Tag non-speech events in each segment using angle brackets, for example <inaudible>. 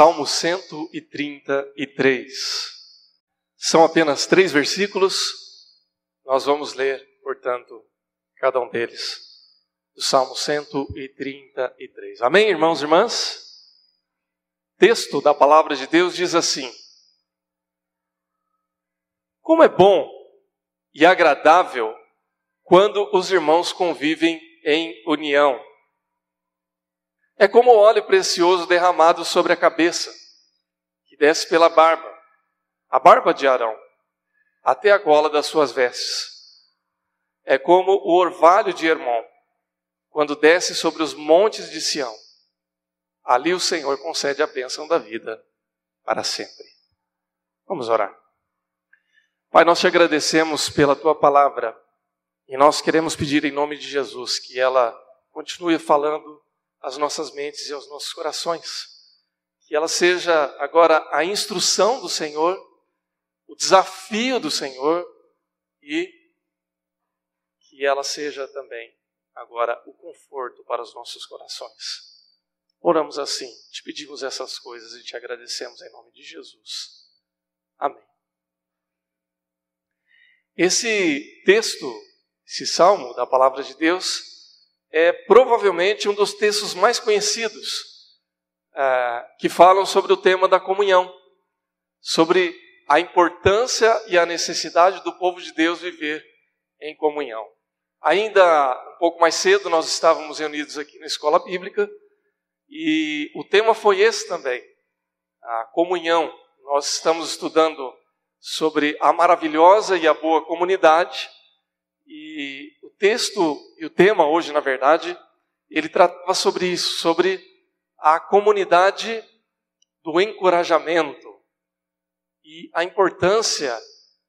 Salmo 133. São apenas três versículos, nós vamos ler, portanto, cada um deles, do Salmo 133. Amém, irmãos e irmãs? Texto da palavra de Deus diz assim: Como é bom e agradável quando os irmãos convivem em união. É como óleo precioso derramado sobre a cabeça, que desce pela barba, a barba de Arão, até a gola das suas vestes. É como o orvalho de Hermon, quando desce sobre os montes de Sião. Ali o Senhor concede a bênção da vida para sempre. Vamos orar. Pai, nós te agradecemos pela tua palavra e nós queremos pedir em nome de Jesus que ela continue falando às nossas mentes e aos nossos corações. Que ela seja agora a instrução do Senhor, o desafio do Senhor e que ela seja também agora o conforto para os nossos corações. Oramos assim, te pedimos essas coisas e te agradecemos em nome de Jesus. Amém. Esse texto, esse salmo da palavra de Deus, é provavelmente um dos textos mais conhecidos é, que falam sobre o tema da comunhão, sobre a importância e a necessidade do povo de Deus viver em comunhão. Ainda um pouco mais cedo, nós estávamos reunidos aqui na escola bíblica e o tema foi esse também, a comunhão. Nós estamos estudando sobre a maravilhosa e a boa comunidade e texto e o tema hoje, na verdade, ele tratava sobre isso, sobre a comunidade do encorajamento e a importância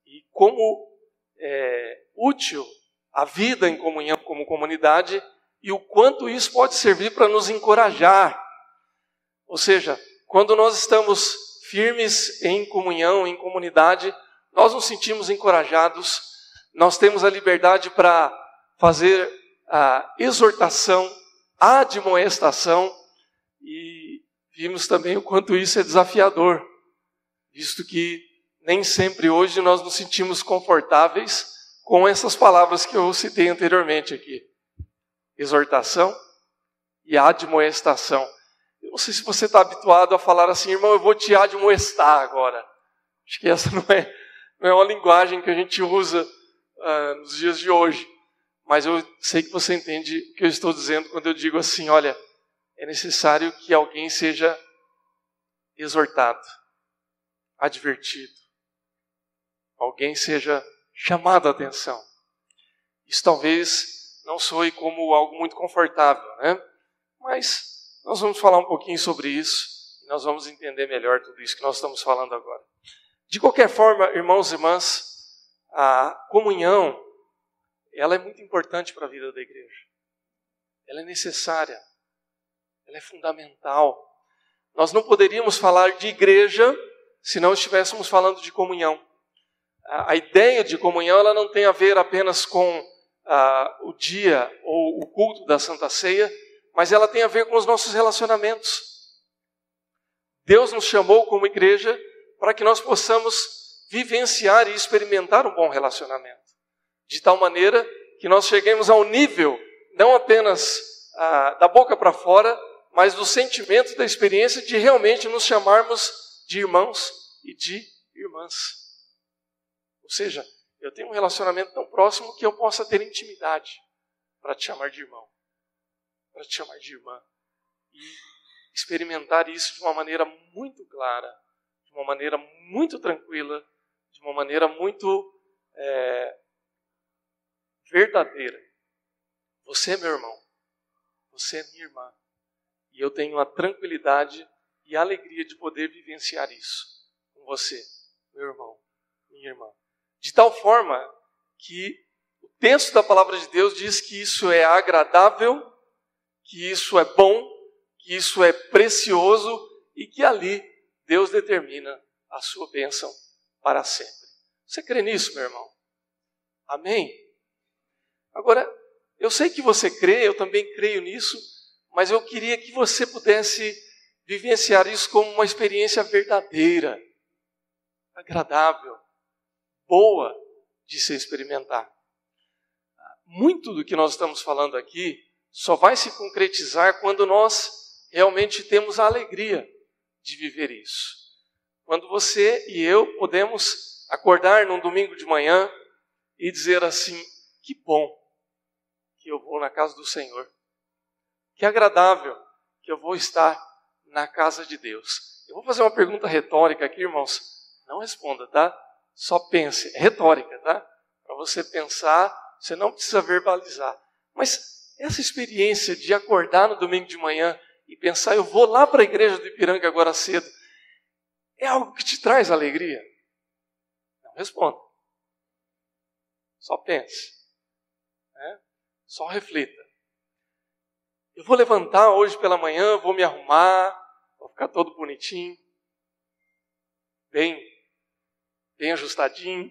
e como é útil a vida em comunhão como comunidade e o quanto isso pode servir para nos encorajar. Ou seja, quando nós estamos firmes em comunhão, em comunidade, nós nos sentimos encorajados nós temos a liberdade para fazer a exortação, a admoestação, e vimos também o quanto isso é desafiador, visto que nem sempre hoje nós nos sentimos confortáveis com essas palavras que eu citei anteriormente aqui: exortação e admoestação. Eu não sei se você está habituado a falar assim, irmão, eu vou te admoestar agora. Acho que essa <laughs> não é, não é uma linguagem que a gente usa uh, nos dias de hoje. Mas eu sei que você entende o que eu estou dizendo quando eu digo assim: olha, é necessário que alguém seja exortado, advertido, alguém seja chamado a atenção. Isso talvez não soe como algo muito confortável, né? Mas nós vamos falar um pouquinho sobre isso e nós vamos entender melhor tudo isso que nós estamos falando agora. De qualquer forma, irmãos e irmãs, a comunhão, ela é muito importante para a vida da igreja. Ela é necessária. Ela é fundamental. Nós não poderíamos falar de igreja se não estivéssemos falando de comunhão. A, ideia de comunhão ela não tem a ver apenas com o dia ou o culto da Santa Ceia, mas ela tem a ver com os nossos relacionamentos. Deus nos chamou como igreja para que nós possamos vivenciar e experimentar um bom relacionamento. De tal maneira que nós cheguemos ao nível, não apenas ah, da boca para fora, mas do sentimento, da experiência de realmente nos chamarmos de irmãos e de irmãs. Ou seja, eu tenho um relacionamento tão próximo que eu possa ter intimidade para te chamar de irmão, para te chamar de irmã. E experimentar isso de uma maneira muito clara, de uma maneira muito tranquila, de uma maneira muito é, verdadeira. Você é meu irmão, você é minha irmã, e eu tenho a tranquilidade e a alegria de poder vivenciar isso com você, meu irmão, minha irmã. De tal forma que o texto da palavra de Deus diz que isso é agradável, que isso é bom, que isso é precioso e que ali Deus determina a sua bênção para sempre. Você crê nisso, meu irmão? Amém? Agora, eu sei que você crê, eu também creio nisso, mas eu queria que você pudesse vivenciar isso como uma experiência verdadeira, agradável, boa de se experimentar. Muito do que nós estamos falando aqui só vai se concretizar quando nós realmente temos a alegria de viver isso. Quando você e eu podemos acordar num domingo de manhã e dizer assim: que bom que eu vou na casa do Senhor, que agradável que eu vou estar na casa de Deus. Eu vou fazer uma pergunta retórica aqui, irmãos. Não responda, tá? Só pense. É retórica, tá? Para você pensar, você não precisa verbalizar. Mas essa experiência de acordar no domingo de manhã e pensar, eu vou lá para a igreja do Ipiranga agora cedo, é algo que te traz alegria? Não responda. Só pense. Só reflita. Eu vou levantar hoje pela manhã, vou me arrumar, vou ficar todo bonitinho, bem, bem ajustadinho,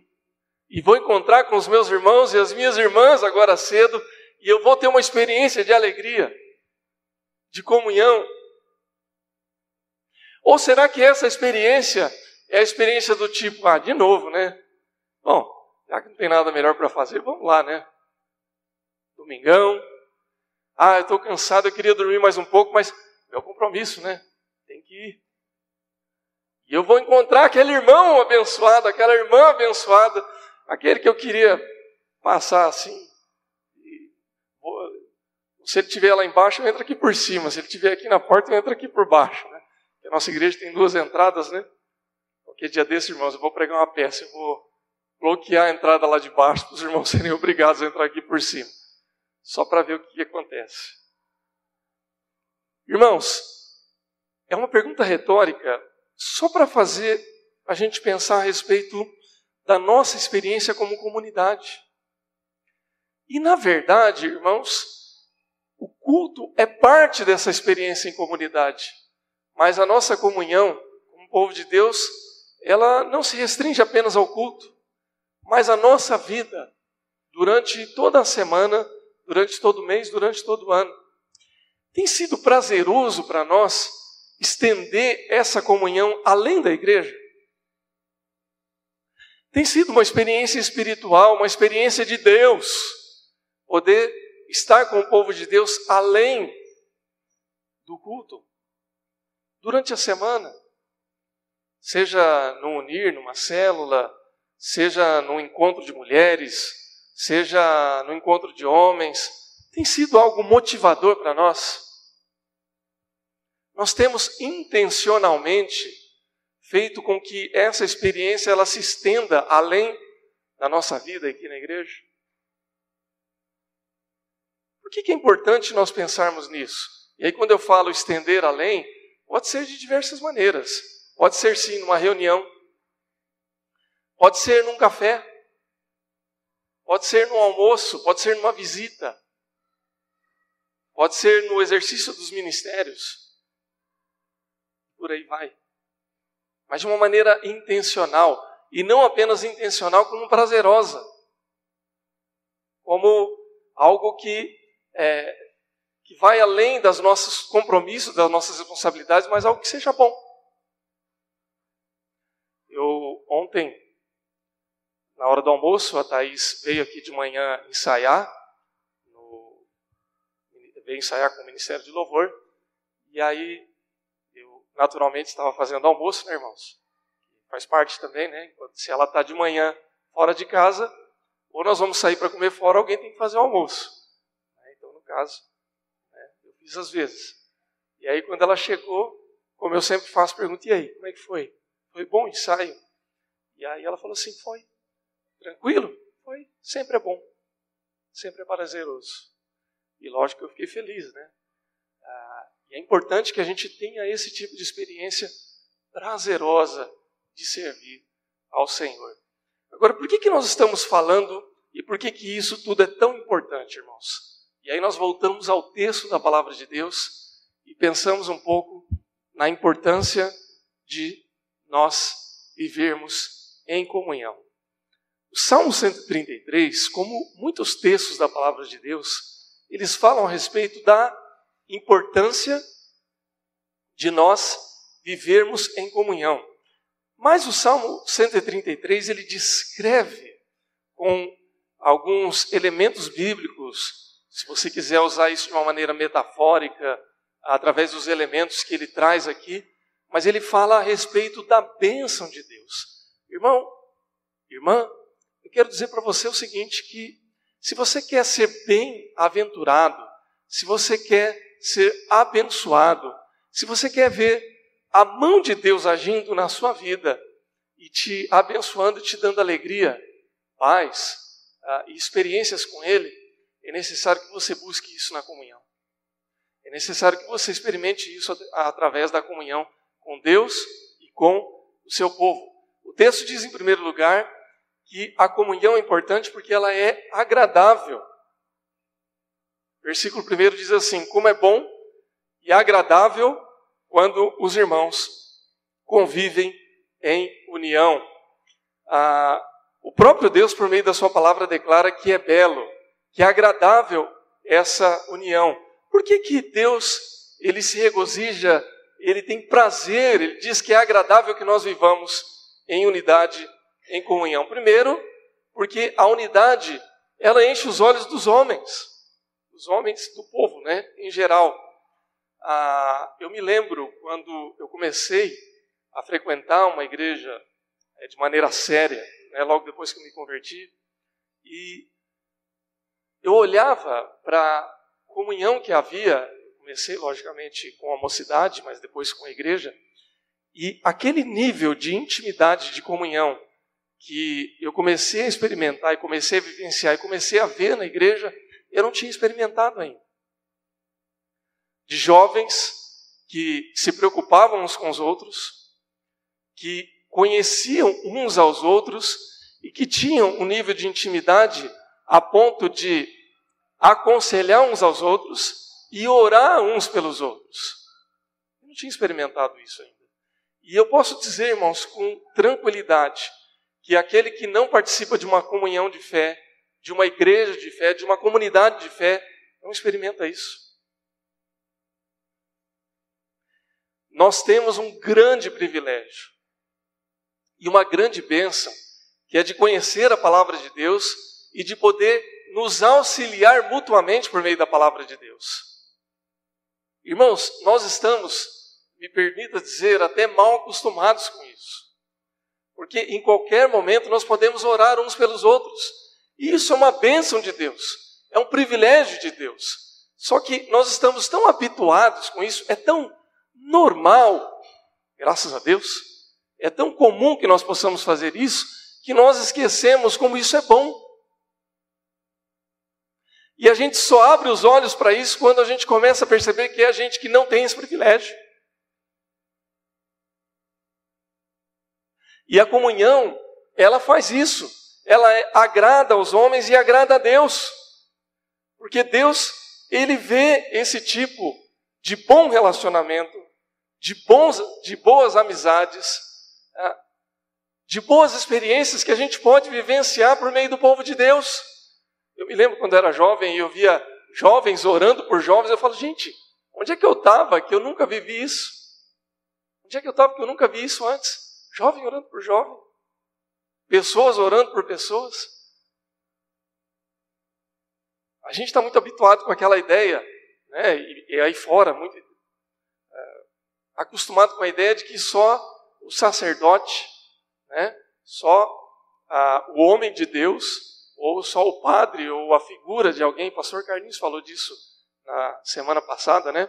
e vou encontrar com os meus irmãos e as minhas irmãs agora cedo, e eu vou ter uma experiência de alegria, de comunhão. Ou será que essa experiência é a experiência do tipo, ah, de novo, né? Bom, já que não tem nada melhor para fazer, vamos lá, né? Domingão. Ah, eu estou cansado, eu queria dormir mais um pouco, mas meu compromisso, né? Tem que ir. E eu vou encontrar aquele irmão abençoado, aquela irmã abençoada, aquele que eu queria passar assim. Se ele estiver lá embaixo, eu entro aqui por cima. Se ele estiver aqui na porta, eu entro aqui por baixo. Né? A nossa igreja tem duas entradas, né? Qualquer dia desse, irmãos, eu vou pregar uma peça, eu vou bloquear a entrada lá de baixo para os irmãos <laughs> serem obrigados a entrar aqui por cima. Só para ver o que acontece. Irmãos, é uma pergunta retórica só para fazer a gente pensar a respeito da nossa experiência como comunidade. E na verdade, irmãos, o culto é parte dessa experiência em comunidade. Mas a nossa comunhão, como povo de Deus, ela não se restringe apenas ao culto, mas a nossa vida durante toda a semana, durante todo o mês, durante todo o ano. Tem sido prazeroso para nós estender essa comunhão além da igreja? Tem sido uma experiência espiritual, uma experiência de Deus, poder estar com o povo de Deus além do culto durante a semana. Seja no Unir, numa célula, seja no encontro de mulheres, seja no encontro de homens, tem sido algo motivador para nós. Nós temos intencionalmente feito com que essa experiência ela se estenda além da nossa vida aqui na igreja. Por que, que é importante nós pensarmos nisso? E aí, quando eu falo estender além, Pode ser de diversas maneiras. Pode ser sim numa reunião. Pode ser num café. Pode ser num almoço, pode ser numa visita. Pode ser no exercício dos ministérios. Por aí vai. Mas de uma maneira intencional. E não apenas intencional, como prazerosa. Como algo que é, que vai além dos nossos compromissos, das nossas responsabilidades, mas algo que seja bom. Eu ontem, na hora do almoço, a Thaís veio aqui de manhã ensaiar, no, veio ensaiar com o Ministério de Louvor, e aí eu naturalmente estava fazendo almoço, né, irmãos? Faz parte também, né? Se ela está de manhã fora de casa, ou nós vamos sair para comer fora, alguém tem que fazer o almoço. Então, no caso, Fiz às vezes. E aí, quando ela chegou, como eu sempre faço, pergunto: e aí, como é que foi? Foi bom o ensaio? E aí ela falou assim: foi. Tranquilo? Foi. Sempre é bom. Sempre é prazeroso. E lógico que eu fiquei feliz, né? Ah, e é importante que a gente tenha esse tipo de experiência prazerosa de servir ao Senhor. Agora, por que, que nós estamos falando e por que, que isso tudo é tão importante, irmãos? E aí nós voltamos ao texto da palavra de Deus e pensamos um pouco na importância de nós vivermos em comunhão. O Salmo 133, como muitos textos da palavra de Deus, eles falam a respeito da importância de nós vivermos em comunhão. Mas o Salmo 133 ele descreve com alguns elementos bíblicos, se você quiser usar isso de uma maneira metafórica, através dos elementos que ele traz aqui, mas ele fala a respeito da bênção de Deus. Irmão, irmã, eu quero dizer para você o seguinte: que se você quer ser bem-aventurado, se você quer ser abençoado, se você quer ver a mão de Deus agindo na sua vida e te abençoando e te dando alegria, paz uh, e experiências com Ele, é necessário que você busque isso na comunhão. É necessário que você experimente isso através da comunhão com Deus e com o seu povo. O texto diz, em primeiro lugar, que a comunhão é importante porque ela é agradável. Versículo 1 diz assim: Como é bom e agradável quando os irmãos convivem em união. Ah, o próprio Deus, por meio da Sua palavra, declara que é belo, que é agradável essa união. Por que, que Deus ele se regozija, ele tem prazer, ele diz que é agradável que nós vivamos em unidade, em comunhão? Primeiro, porque a unidade ela enche os olhos dos homens, dos homens do povo, né, em geral. Ah, eu me lembro quando eu comecei a frequentar uma igreja é, de maneira séria, né, logo depois que eu me converti, e eu olhava para a comunhão que havia, comecei logicamente com a mocidade, mas depois com a igreja, e aquele nível de intimidade, de comunhão, que eu comecei a experimentar e comecei a vivenciar e comecei a ver na igreja, eu não tinha experimentado ainda. De jovens que se preocupavam uns com os outros, que conheciam uns aos outros e que tinham um nível de intimidade a ponto de aconselhar uns aos outros e orar uns pelos outros. Eu não tinha experimentado isso ainda. E eu posso dizer, irmãos, com tranquilidade, que aquele que não participa de uma comunhão de fé, de uma igreja de fé, de uma comunidade de fé, não experimenta isso. Nós temos um grande privilégio e uma grande bênção, que é de conhecer a palavra de Deus e de poder nos auxiliar mutuamente por meio da palavra de Deus. Irmãos, nós estamos, me permita dizer, até mal acostumados com isso. Porque em qualquer momento nós podemos orar uns pelos outros. E isso é uma bênção de Deus, é um privilégio de Deus. Só que nós estamos tão habituados com isso, é tão normal, graças a Deus, é tão comum que nós possamos fazer isso, que nós esquecemos como isso é bom. E a gente só abre os olhos para isso quando a gente começa a perceber que é a gente que não tem esse privilégio. E a comunhão, ela faz isso. Ela é, agrada aos homens e agrada a Deus. Porque Deus, ele vê esse tipo de bom relacionamento, de, bons, de boas amizades, ah, de boas experiências que a gente pode vivenciar por meio do povo de Deus. Eu me lembro quando era jovem e eu via jovens orando por jovens, eu falo, gente, onde é que eu estava que eu nunca vivi isso? Onde é que eu estava que eu nunca vi isso antes? Jovem orando por jovem. Pessoas orando por pessoas. A gente está muito habituado com aquela ideia, né, e, e aí fora, muito é, acostumado com a ideia de que só o sacerdote, né, só o homem de Deus, ou só o padre, ou a figura de alguém, o pastor Carlinhos falou disso na semana passada, né,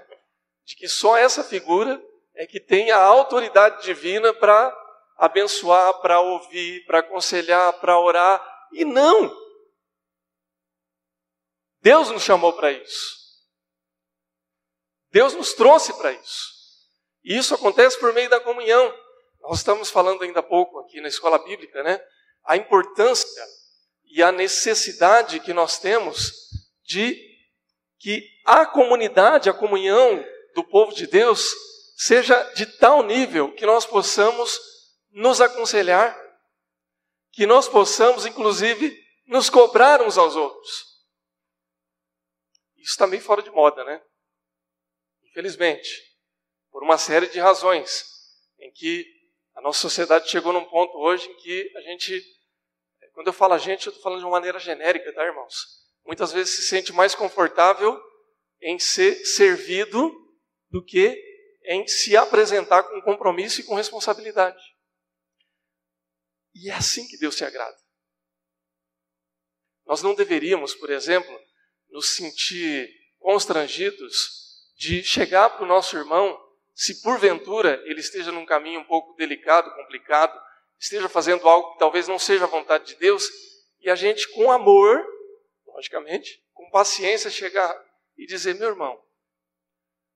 de que só essa figura é que tem a autoridade divina para abençoar, para ouvir, para aconselhar, para orar. E não! Deus nos chamou para isso. Deus nos trouxe para isso. E isso acontece por meio da comunhão. Nós estamos falando ainda há pouco aqui na escola bíblica, né? A importância e a necessidade que nós temos de que a comunidade, a comunhão do povo de Deus, seja de tal nível que nós possamos nos aconselhar, que nós possamos, inclusive, nos cobrar uns aos outros. Isso está meio fora de moda, né? Infelizmente. por uma série de razões, em que a nossa sociedade chegou num ponto hoje em que a gente, quando eu falo a gente, eu estou falando de uma maneira genérica, tá, irmãos? Muitas vezes se sente mais confortável em ser servido do que em se apresentar com compromisso e com responsabilidade. E é assim que Deus se agrada. Nós não deveríamos, por exemplo, nos sentir constrangidos de chegar para o nosso irmão, se porventura ele esteja num caminho um pouco delicado, complicado, esteja fazendo algo que talvez não seja a vontade de Deus, e a gente, com amor, logicamente, com paciência, chegar e dizer: meu irmão,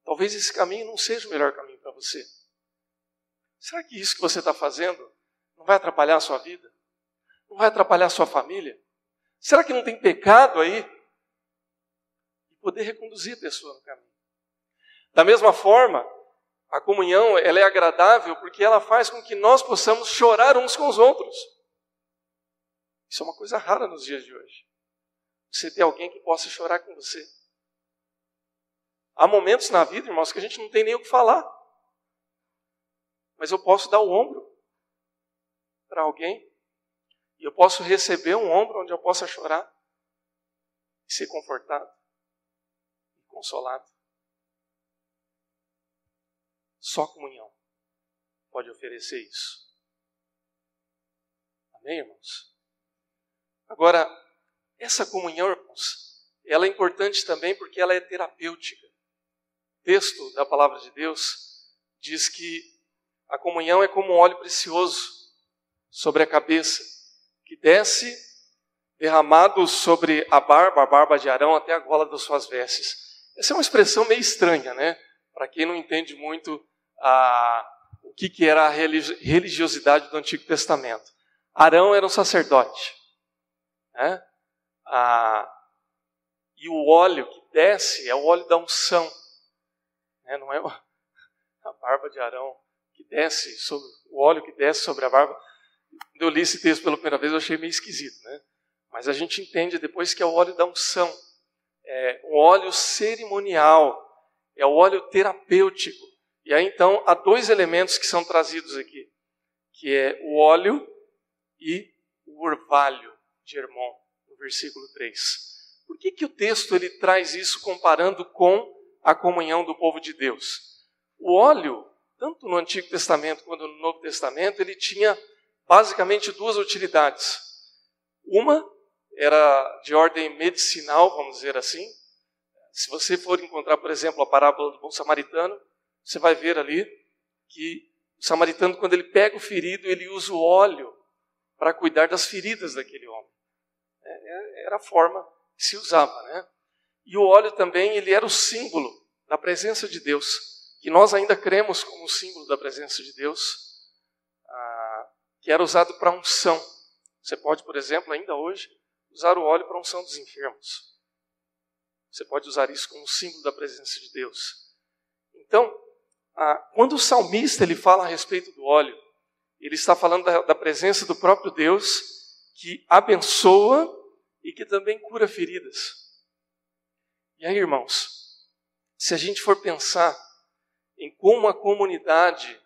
talvez esse caminho não seja o melhor caminho para você. Será que isso que você está fazendo não vai atrapalhar a sua vida? Não vai atrapalhar a sua família? Será que não tem pecado aí? E poder reconduzir a pessoa no caminho. Da mesma forma, a comunhão ela é agradável porque ela faz com que nós possamos chorar uns com os outros. Isso é uma coisa rara nos dias de hoje. Você ter alguém que possa chorar com você. Há momentos na vida, irmãos, que a gente não tem nem o que falar. Mas eu posso dar o ombro para alguém. E eu posso receber um ombro onde eu possa chorar e ser confortado e consolado. Só comunhão pode oferecer isso. Amém, irmãos? Agora, essa comunhão, irmãos, ela é importante também porque ela é terapêutica. O texto da palavra de Deus diz que a comunhão é como um óleo precioso sobre a cabeça, que desce derramado sobre a barba, a barba de Arão, até a gola das suas vestes. Essa é uma expressão meio estranha, né? Para quem não entende muito a, o que, que era a religiosidade do Antigo Testamento. Arão era um sacerdote. Né? A, e o óleo que desce é o óleo da unção. Né? Não é <laughs> a barba de Arão que desce, sobre, o óleo que desce sobre a barba quando eu li esse texto pela primeira vez, eu achei meio esquisito, né? Mas a gente entende depois que é o óleo da unção, é o óleo cerimonial, é o óleo terapêutico. E aí então há dois elementos que são trazidos aqui, que é o óleo e o orvalho de Hermon, no versículo 3. Por que, que o texto ele traz isso comparando com a comunhão do povo de Deus? O óleo, tanto no Antigo Testamento quanto no Novo Testamento, ele tinha basicamente duas utilidades. Uma era de ordem medicinal, vamos dizer assim. Se você for encontrar, por exemplo, a parábola do bom samaritano, você vai ver ali que o samaritano, quando ele pega o ferido, ele usa o óleo para cuidar das feridas daquele homem. É, é, era a forma que se usava, né? E o óleo também, ele era o símbolo da presença de Deus, que nós ainda cremos como símbolo da presença de Deus que era usado para unção. Você pode, por exemplo, ainda hoje, usar o óleo para unção dos enfermos. Você pode usar isso como símbolo da presença de Deus. Então, quando o salmista ele fala a respeito do óleo, ele está falando da, da presença do próprio Deus que abençoa e que também cura feridas. E aí, irmãos, se a gente for pensar em como a comunidade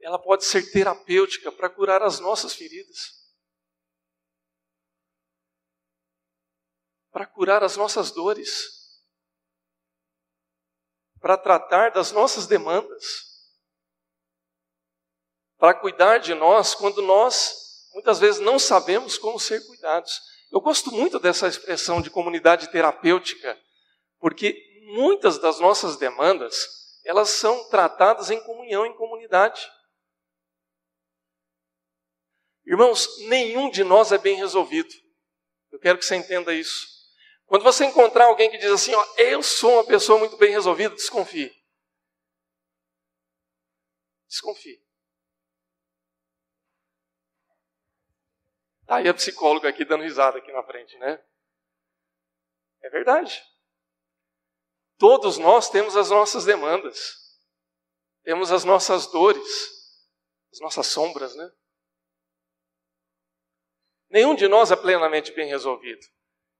ela pode ser terapêutica para curar as nossas feridas, para curar as nossas dores, para tratar das nossas demandas, para cuidar de nós quando nós muitas vezes não sabemos como ser cuidados. Eu gosto muito dessa expressão de comunidade terapêutica, porque muitas das nossas demandas, elas são tratadas em comunhão, em comunidade. Irmãos, nenhum de nós é bem resolvido. Eu quero que você entenda isso. Quando você encontrar alguém que diz assim, ó, eu sou uma pessoa muito bem resolvida, desconfie. Desconfie. Tá aí a psicóloga aqui dando risada aqui na frente, né? É verdade. Todos nós temos as nossas demandas, temos as nossas dores, as nossas sombras, né? Nenhum de nós é plenamente bem resolvido.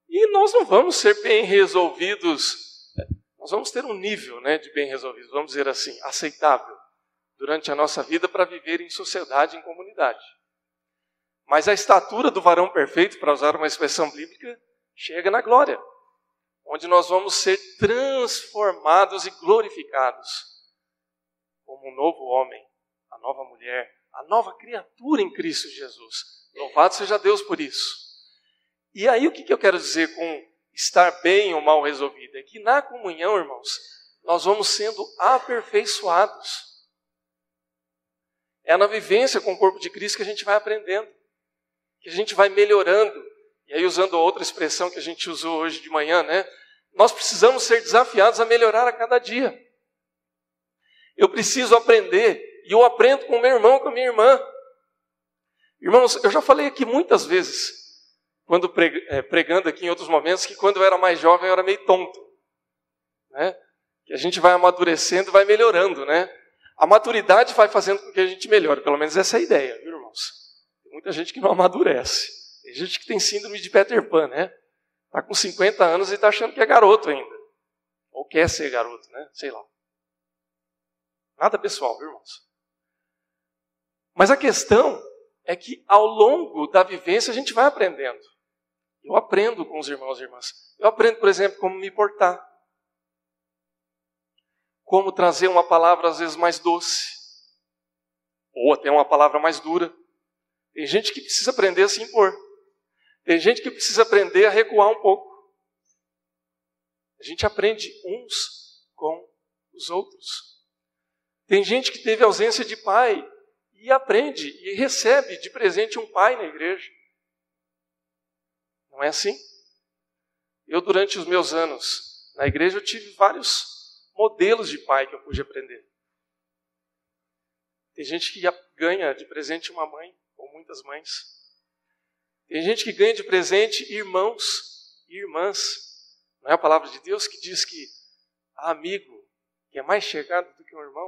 E nós não vamos ser bem resolvidos, nós vamos ter um nível né, de bem resolvido, vamos dizer assim, aceitável durante a nossa vida para viver em sociedade, em comunidade. Mas a estatura do varão perfeito, para usar uma expressão bíblica, chega na glória, onde nós vamos ser transformados e glorificados como um novo homem, a nova mulher, a nova criatura em Cristo Jesus. Louvado seja Deus por isso. E aí o que eu quero dizer com estar bem ou mal resolvido? É que na comunhão, irmãos, nós vamos sendo aperfeiçoados. É na vivência com o corpo de Cristo que a gente vai aprendendo, que a gente vai melhorando. E aí, usando outra expressão que a gente usou hoje de manhã, né? Nós precisamos ser desafiados a melhorar a cada dia. Eu preciso aprender, e eu aprendo com meu irmão, com a minha irmã. Irmãos, eu já falei aqui muitas vezes, quando eh, pregando aqui em outros momentos, que quando eu era mais jovem eu era meio tonto. Né? Que a gente vai amadurecendo e vai melhorando, né? A maturidade vai fazendo com que a gente melhore, pelo menos essa é a ideia, viu, irmãos? Tem muita gente que não amadurece. Tem gente que tem síndrome de Peter Pan, né? Está com 50 anos e está achando que é garoto ainda. Ou quer ser garoto, né? Sei lá. Nada pessoal, viu, irmãos? Mas a questão é que ao longo da vivência a gente vai aprendendo. Eu aprendo com os irmãos e irmãs. Eu aprendo, por exemplo, como me portar como trazer uma palavra às vezes mais doce, ou até uma palavra mais dura. Tem gente que precisa aprender a se impor. Tem gente que precisa aprender a recuar um pouco. A gente aprende uns com os outros. Tem gente que teve ausência de pai e aprende e recebe de presente um pai na igreja. Não é assim? Eu, durante os meus anos na igreja, eu tive vários modelos de pai que eu pude aprender. Tem gente que ganha de presente uma mãe, ou muitas mães. Tem gente que ganha de presente irmãos e irmãs. Não é a palavra de Deus que diz que amigo que é mais chegado do que um irmão?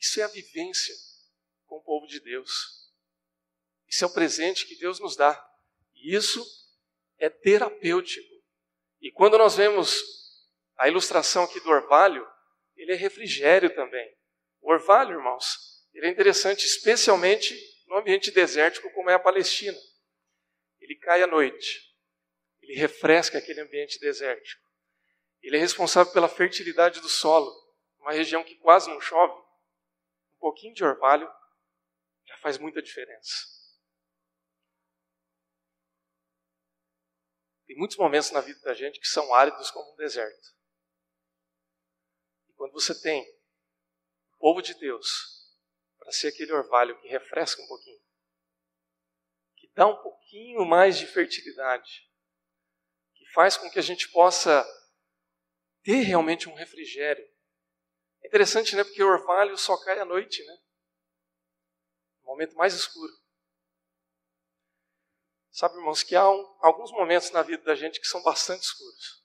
Isso é a vivência com o povo de Deus. Isso é o presente que Deus nos dá. E isso é terapêutico. E quando nós vemos a ilustração aqui do orvalho, ele é refrigério também. O orvalho, irmãos, ele é interessante, especialmente no ambiente desértico como é a Palestina. Ele cai à noite, ele refresca aquele ambiente desértico. Ele é responsável pela fertilidade do solo, uma região que quase não chove. Pouquinho de orvalho já faz muita diferença. Tem muitos momentos na vida da gente que são áridos como um deserto. Quando você tem o povo de Deus para ser aquele orvalho que refresca um pouquinho, que dá um pouquinho mais de fertilidade, que faz com que a gente possa ter realmente um refrigério. É interessante, né? Porque o orvalho só cai à noite, né? No momento mais escuro. Sabe, irmãos, que há um, alguns momentos na vida da gente que são bastante escuros.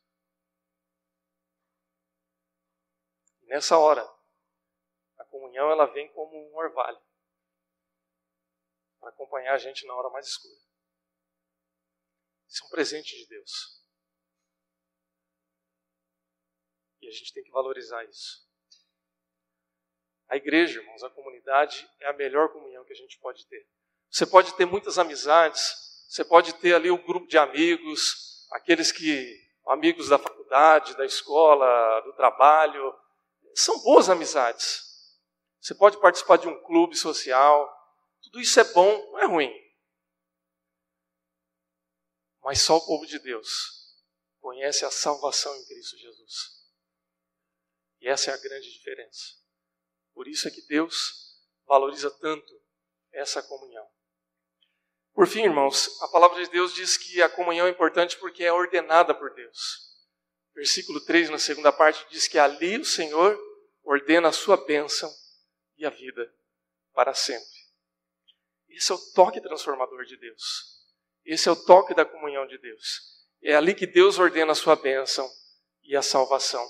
Nessa hora, a comunhão ela vem como um orvalho para acompanhar a gente na hora mais escura. Isso é um presente de Deus. E a gente tem que valorizar isso. A igreja, irmãos, a comunidade é a melhor comunhão que a gente pode ter. Você pode ter muitas amizades, você pode ter ali o um grupo de amigos, aqueles que amigos da faculdade, da escola, do trabalho, são boas amizades. Você pode participar de um clube social. Tudo isso é bom, não é ruim. Mas só o povo de Deus conhece a salvação em Cristo Jesus. E essa é a grande diferença. Por isso é que Deus valoriza tanto essa comunhão. Por fim, irmãos, a palavra de Deus diz que a comunhão é importante porque é ordenada por Deus. Versículo 3, na segunda parte, diz que ali o Senhor ordena a sua bênção e a vida para sempre. Esse é o toque transformador de Deus. Esse é o toque da comunhão de Deus. É ali que Deus ordena a sua bênção e a salvação.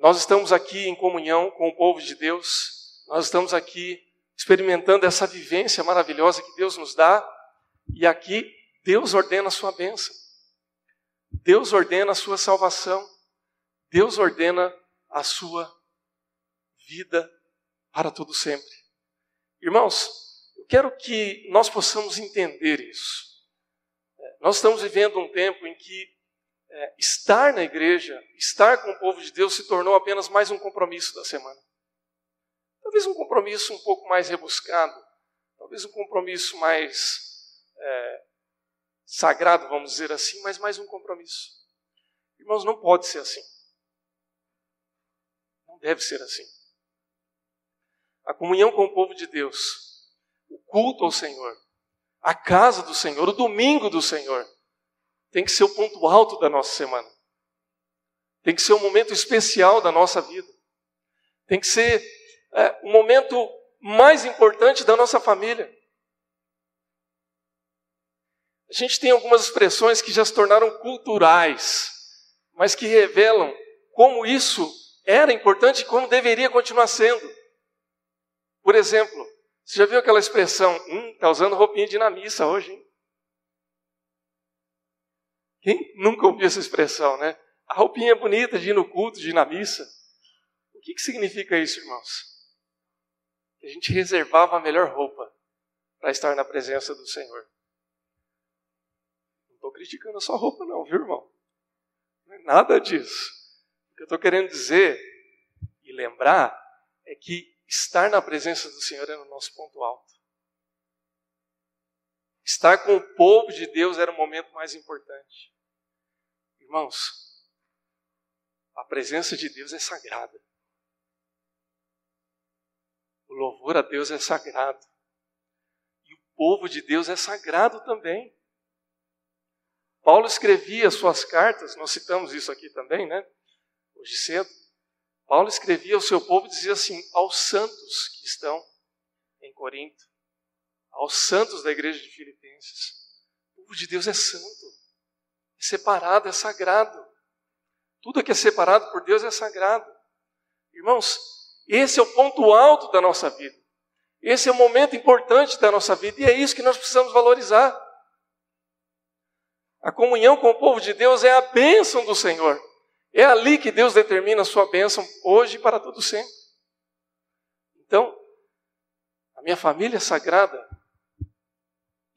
Nós estamos aqui em comunhão com o povo de Deus, nós estamos aqui experimentando essa vivência maravilhosa que Deus nos dá, e aqui Deus ordena a sua bênção. Deus ordena a sua salvação, Deus ordena a sua vida para todo sempre. Irmãos, eu quero que nós possamos entender isso. Nós estamos vivendo um tempo em que é, estar na igreja, estar com o povo de Deus se tornou apenas mais um compromisso da semana. Talvez um compromisso um pouco mais rebuscado, talvez um compromisso mais é, sagrado, vamos dizer assim, mas mais um compromisso. Irmãos, não pode ser assim. Não deve ser assim. A comunhão com o povo de Deus, o culto ao Senhor, a casa do Senhor, o domingo do Senhor, tem que ser o ponto alto da nossa semana. Tem que ser um momento especial da nossa vida. Tem que ser é, o momento mais importante da nossa família. A gente tem algumas expressões que já se tornaram culturais, mas que revelam como isso era importante e como deveria continuar sendo. Por exemplo, você já viu aquela expressão, hum, tá usando roupinha de na missa hoje, hein? Quem nunca ouviu essa expressão, né? A roupinha é bonita de ir no culto, de ir na missa. O que, que significa isso, irmãos? Que a gente reservava a melhor roupa para estar na presença do Senhor. Não estou criticando a sua roupa, não, viu, irmão? Não é nada disso. O que eu estou querendo dizer e lembrar é que estar na presença do Senhor era o nosso ponto alto. Estar com o povo de Deus era o momento mais importante. Irmãos, a presença de Deus é sagrada. O louvor a Deus é sagrado. E o povo de Deus é sagrado também. Paulo escrevia suas cartas, nós citamos isso aqui também, né? Hoje cedo. Paulo escrevia ao seu povo e dizia assim: aos santos que estão em Corinto, aos santos da igreja de O povo de Deus é santo, é separado, é sagrado. Tudo que é separado por Deus é sagrado. Irmãos, esse é o ponto alto da nossa vida. Esse é o momento importante da nossa vida e é isso que nós precisamos valorizar. A comunhão com o povo de Deus é a bênção do Senhor. É ali que Deus determina a sua bênção hoje e para todo sempre. Então, a minha família é sagrada.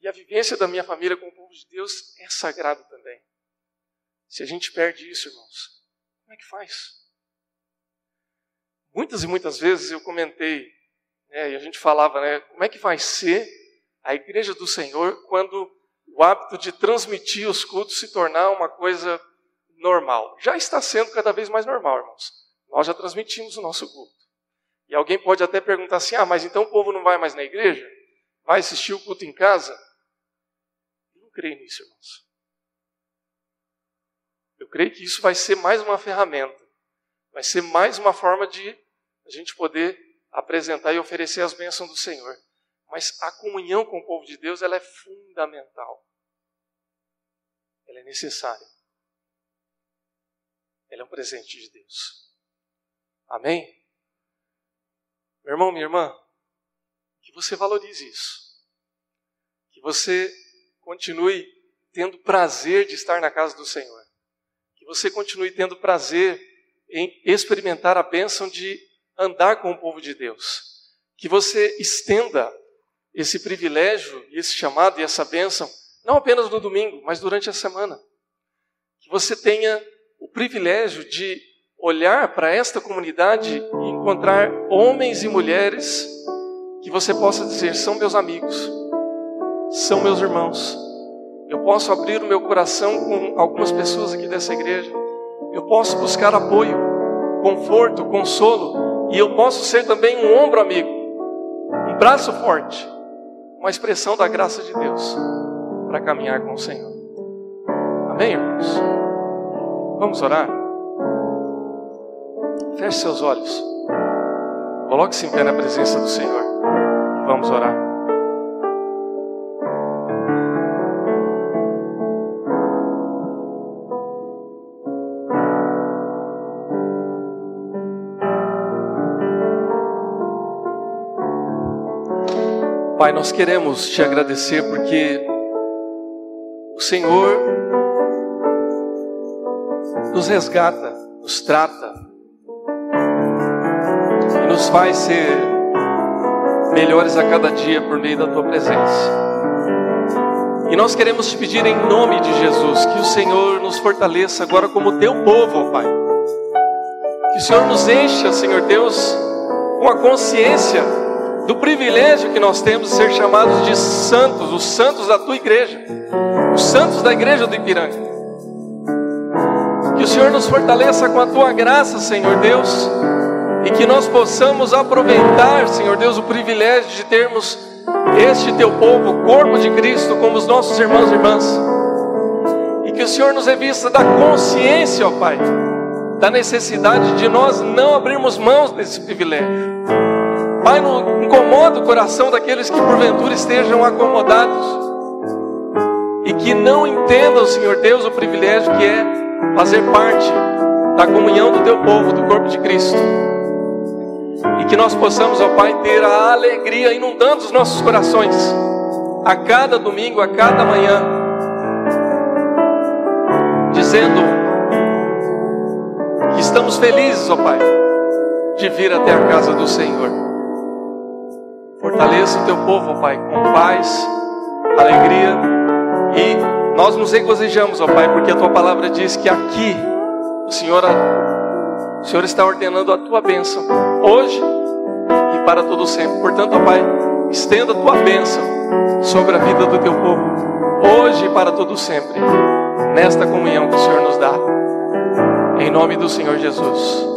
E a vivência da minha família com o povo de Deus é sagrado também. Se a gente perde isso, irmãos, como é que faz? Muitas e muitas vezes eu comentei, né, e a gente falava, né, como é que vai ser a igreja do Senhor quando o hábito de transmitir os cultos se tornar uma coisa normal. Já está sendo cada vez mais normal, irmãos. Nós já transmitimos o nosso culto. E alguém pode até perguntar assim: ah, mas então o povo não vai mais na igreja? Vai assistir o culto em casa? Creio nisso, irmãos. Eu creio que isso vai ser mais uma ferramenta, vai ser mais uma forma de a gente poder apresentar e oferecer as bênçãos do Senhor. Mas a comunhão com o povo de Deus ela é fundamental. Ela é necessária. Ele é um presente de Deus. Amém? Meu irmão, minha irmã, que você valorize isso. Que você continue tendo prazer de estar na casa do Senhor. Que você continue tendo prazer em experimentar a bênção de andar com o povo de Deus. Que você estenda esse privilégio, esse chamado e essa bênção, não apenas no domingo, mas durante a semana. Que você tenha o privilégio de olhar para esta comunidade e encontrar homens e mulheres que você possa dizer: são meus amigos, são meus irmãos. Eu posso abrir o meu coração com algumas pessoas aqui dessa igreja. Eu posso buscar apoio, conforto, consolo. E eu posso ser também um ombro amigo, um braço forte, uma expressão da graça de Deus para caminhar com o Senhor. Amém, irmãos? Vamos orar? Feche seus olhos. Coloque-se em pé na presença do Senhor. Vamos orar. Pai, nós queremos te agradecer porque o Senhor nos resgata, nos trata e nos faz ser melhores a cada dia por meio da tua presença. E nós queremos te pedir em nome de Jesus que o Senhor nos fortaleça agora como teu povo, Pai. Que o Senhor nos encha, Senhor Deus, com a consciência do privilégio que nós temos de ser chamados de santos, os santos da tua igreja, os santos da igreja do Ipiranga. Que o Senhor nos fortaleça com a tua graça, Senhor Deus, e que nós possamos aproveitar, Senhor Deus, o privilégio de termos este teu povo, o corpo de Cristo, como os nossos irmãos e irmãs. E que o Senhor nos revista da consciência, ó Pai, da necessidade de nós não abrirmos mãos desse privilégio. Pai, não incomoda o coração daqueles que porventura estejam acomodados e que não entendam, Senhor Deus, o privilégio que é fazer parte da comunhão do teu povo, do corpo de Cristo. E que nós possamos, ó Pai, ter a alegria inundando os nossos corações, a cada domingo, a cada manhã, dizendo que estamos felizes, ó Pai, de vir até a casa do Senhor. Fortaleça o teu povo, ó Pai, com paz, alegria e nós nos regozijamos, ó Pai, porque a tua palavra diz que aqui o Senhor o Senhor está ordenando a tua bênção hoje e para todo sempre. Portanto, ó Pai, estenda a tua bênção sobre a vida do teu povo, hoje e para todo sempre, nesta comunhão que o Senhor nos dá. Em nome do Senhor Jesus.